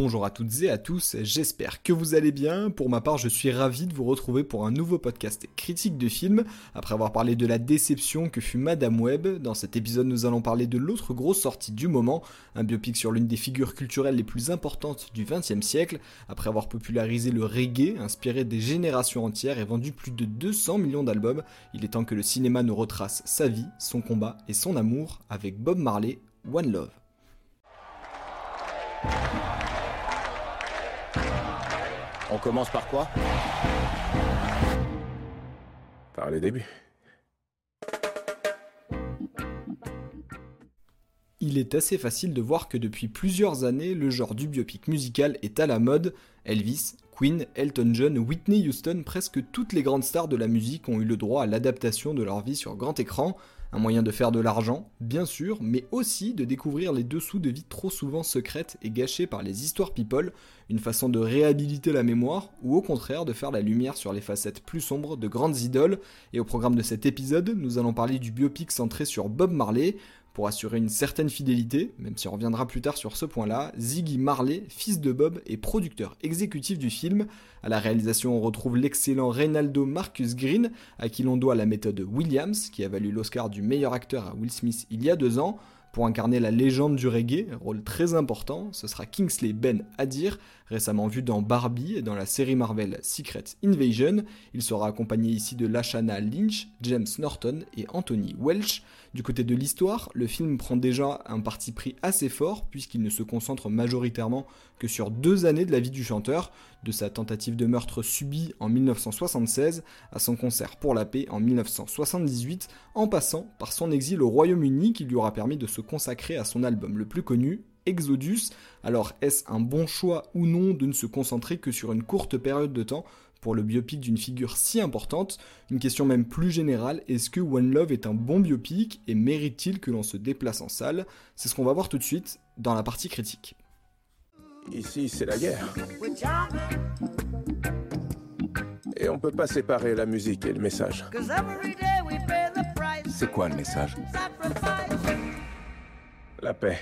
Bonjour à toutes et à tous, j'espère que vous allez bien. Pour ma part, je suis ravi de vous retrouver pour un nouveau podcast critique de film. Après avoir parlé de la déception que fut Madame Web, dans cet épisode nous allons parler de l'autre grosse sortie du moment, un biopic sur l'une des figures culturelles les plus importantes du XXe siècle. Après avoir popularisé le reggae, inspiré des générations entières et vendu plus de 200 millions d'albums, il est temps que le cinéma nous retrace sa vie, son combat et son amour avec Bob Marley, One Love. On commence par quoi? Par les débuts. Il est assez facile de voir que depuis plusieurs années, le genre du biopic musical est à la mode. Elvis, Queen, Elton John, Whitney Houston, presque toutes les grandes stars de la musique ont eu le droit à l'adaptation de leur vie sur grand écran. Un moyen de faire de l'argent, bien sûr, mais aussi de découvrir les dessous de vie trop souvent secrètes et gâchées par les histoires people, une façon de réhabiliter la mémoire, ou au contraire de faire la lumière sur les facettes plus sombres de grandes idoles. Et au programme de cet épisode, nous allons parler du biopic centré sur Bob Marley, pour assurer une certaine fidélité, même si on reviendra plus tard sur ce point-là, Ziggy Marley, fils de Bob et producteur exécutif du film. À la réalisation, on retrouve l'excellent Reynaldo Marcus Green, à qui l'on doit la méthode Williams, qui a valu l'Oscar du meilleur acteur à Will Smith il y a deux ans. Pour incarner la légende du reggae, rôle très important, ce sera Kingsley Ben Adir, récemment vu dans Barbie et dans la série Marvel Secret Invasion. Il sera accompagné ici de Lashana Lynch, James Norton et Anthony Welch. Du côté de l'histoire, le film prend déjà un parti pris assez fort puisqu'il ne se concentre majoritairement que sur deux années de la vie du chanteur, de sa tentative de meurtre subie en 1976 à son concert pour la paix en 1978, en passant par son exil au Royaume-Uni qui lui aura permis de se consacrer à son album le plus connu, Exodus. Alors est-ce un bon choix ou non de ne se concentrer que sur une courte période de temps pour le biopic d'une figure si importante? Une question même plus générale, est-ce que One Love est un bon biopic et mérite-t-il que l'on se déplace en salle? C'est ce qu'on va voir tout de suite dans la partie critique. Ici, c'est la guerre. Et on peut pas séparer la musique et le message. C'est quoi le message? La paix.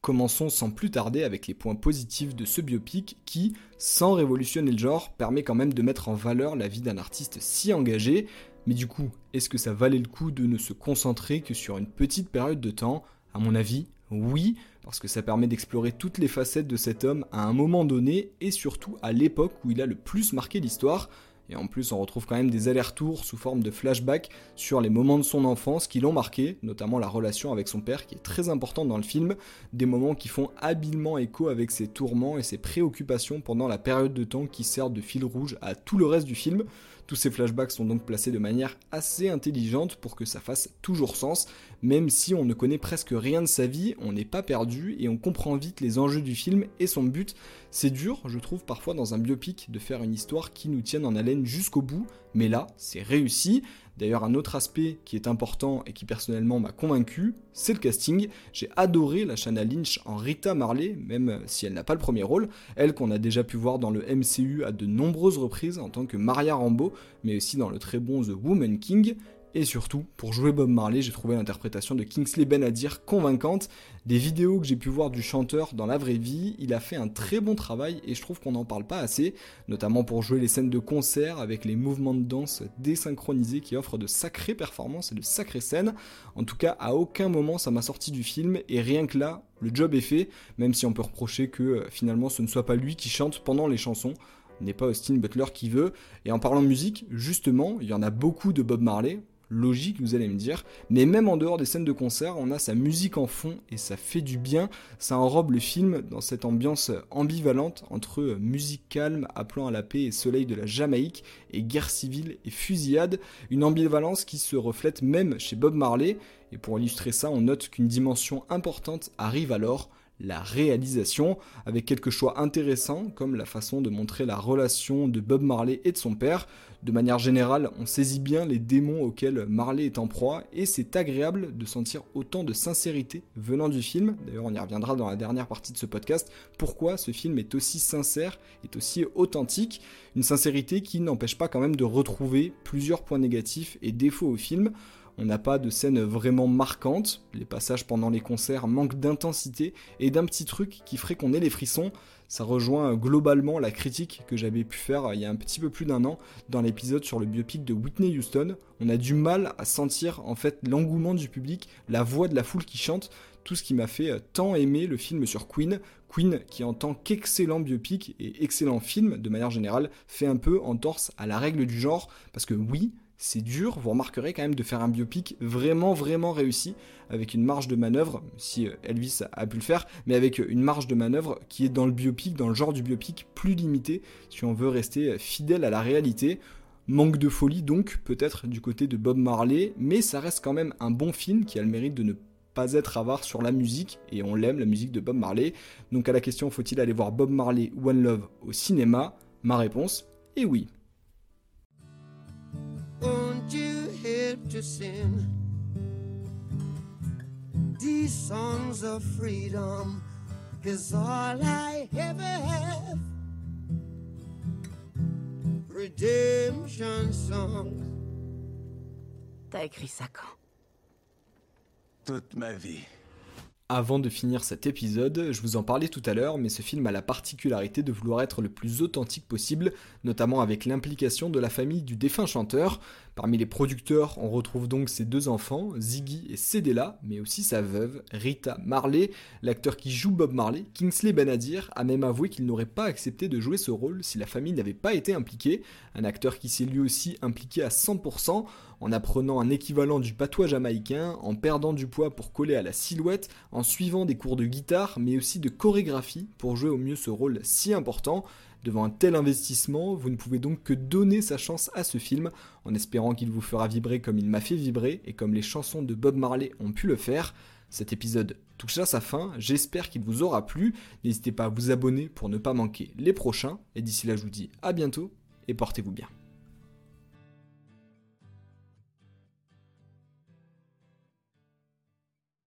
Commençons sans plus tarder avec les points positifs de ce biopic qui, sans révolutionner le genre, permet quand même de mettre en valeur la vie d'un artiste si engagé. Mais du coup, est-ce que ça valait le coup de ne se concentrer que sur une petite période de temps? À mon avis, oui, parce que ça permet d'explorer toutes les facettes de cet homme à un moment donné et surtout à l'époque où il a le plus marqué l'histoire. Et en plus, on retrouve quand même des allers-retours sous forme de flashbacks sur les moments de son enfance qui l'ont marqué, notamment la relation avec son père qui est très importante dans le film, des moments qui font habilement écho avec ses tourments et ses préoccupations pendant la période de temps qui sert de fil rouge à tout le reste du film. Tous ces flashbacks sont donc placés de manière assez intelligente pour que ça fasse toujours sens, même si on ne connaît presque rien de sa vie, on n'est pas perdu et on comprend vite les enjeux du film et son but. C'est dur, je trouve, parfois dans un biopic de faire une histoire qui nous tienne en haleine jusqu'au bout, mais là, c'est réussi. D'ailleurs, un autre aspect qui est important et qui personnellement m'a convaincu, c'est le casting. J'ai adoré la Shanna Lynch en Rita Marley, même si elle n'a pas le premier rôle. Elle qu'on a déjà pu voir dans le MCU à de nombreuses reprises en tant que Maria Rambeau, mais aussi dans le très bon The Woman King. Et surtout, pour jouer Bob Marley, j'ai trouvé l'interprétation de Kingsley Ben-Adir convaincante. Des vidéos que j'ai pu voir du chanteur dans la vraie vie, il a fait un très bon travail et je trouve qu'on n'en parle pas assez, notamment pour jouer les scènes de concert avec les mouvements de danse désynchronisés qui offrent de sacrées performances et de sacrées scènes. En tout cas, à aucun moment ça m'a sorti du film et rien que là, le job est fait, même si on peut reprocher que euh, finalement ce ne soit pas lui qui chante pendant les chansons n'est pas Austin Butler qui veut. Et en parlant musique, justement, il y en a beaucoup de Bob Marley, logique, vous allez me dire. Mais même en dehors des scènes de concert, on a sa musique en fond et ça fait du bien. Ça enrobe le film dans cette ambiance ambivalente entre musique calme appelant à la paix et soleil de la Jamaïque et guerre civile et fusillade. Une ambivalence qui se reflète même chez Bob Marley. Et pour illustrer ça, on note qu'une dimension importante arrive alors, la réalisation, avec quelques choix intéressants comme la façon de montrer la relation de Bob Marley et de son père. De manière générale, on saisit bien les démons auxquels Marley est en proie et c'est agréable de sentir autant de sincérité venant du film. D'ailleurs, on y reviendra dans la dernière partie de ce podcast. Pourquoi ce film est aussi sincère, est aussi authentique? Une sincérité qui n'empêche pas quand même de retrouver plusieurs points négatifs et défauts au film. On n'a pas de scène vraiment marquante, les passages pendant les concerts manquent d'intensité et d'un petit truc qui ferait qu'on ait les frissons. Ça rejoint globalement la critique que j'avais pu faire il y a un petit peu plus d'un an dans l'épisode sur le biopic de Whitney Houston. On a du mal à sentir en fait l'engouement du public, la voix de la foule qui chante, tout ce qui m'a fait tant aimer le film sur Queen. Queen qui en tant qu'excellent biopic et excellent film de manière générale fait un peu entorse à la règle du genre parce que oui, c'est dur, vous remarquerez quand même de faire un biopic vraiment vraiment réussi, avec une marge de manœuvre, si euh, Elvis a pu le faire, mais avec une marge de manœuvre qui est dans le biopic, dans le genre du biopic plus limité, si on veut rester fidèle à la réalité. Manque de folie donc, peut-être du côté de Bob Marley, mais ça reste quand même un bon film qui a le mérite de ne pas être avare sur la musique, et on l'aime, la musique de Bob Marley. Donc à la question, faut-il aller voir Bob Marley One Love au cinéma? Ma réponse est oui. To sing these songs of freedom is all I ever have. Redemption songs. T'as écrit ça quand? Toute ma vie. Avant de finir cet épisode, je vous en parlais tout à l'heure, mais ce film a la particularité de vouloir être le plus authentique possible, notamment avec l'implication de la famille du défunt chanteur. Parmi les producteurs, on retrouve donc ses deux enfants, Ziggy et Cedella, mais aussi sa veuve, Rita Marley. L'acteur qui joue Bob Marley, Kingsley Benadir, a même avoué qu'il n'aurait pas accepté de jouer ce rôle si la famille n'avait pas été impliquée. Un acteur qui s'est lui aussi impliqué à 100% en apprenant un équivalent du patois jamaïcain, en perdant du poids pour coller à la silhouette, en suivant des cours de guitare, mais aussi de chorégraphie pour jouer au mieux ce rôle si important. Devant un tel investissement, vous ne pouvez donc que donner sa chance à ce film, en espérant qu'il vous fera vibrer comme il m'a fait vibrer et comme les chansons de Bob Marley ont pu le faire. Cet épisode touche à sa fin, j'espère qu'il vous aura plu. N'hésitez pas à vous abonner pour ne pas manquer les prochains, et d'ici là je vous dis à bientôt et portez-vous bien.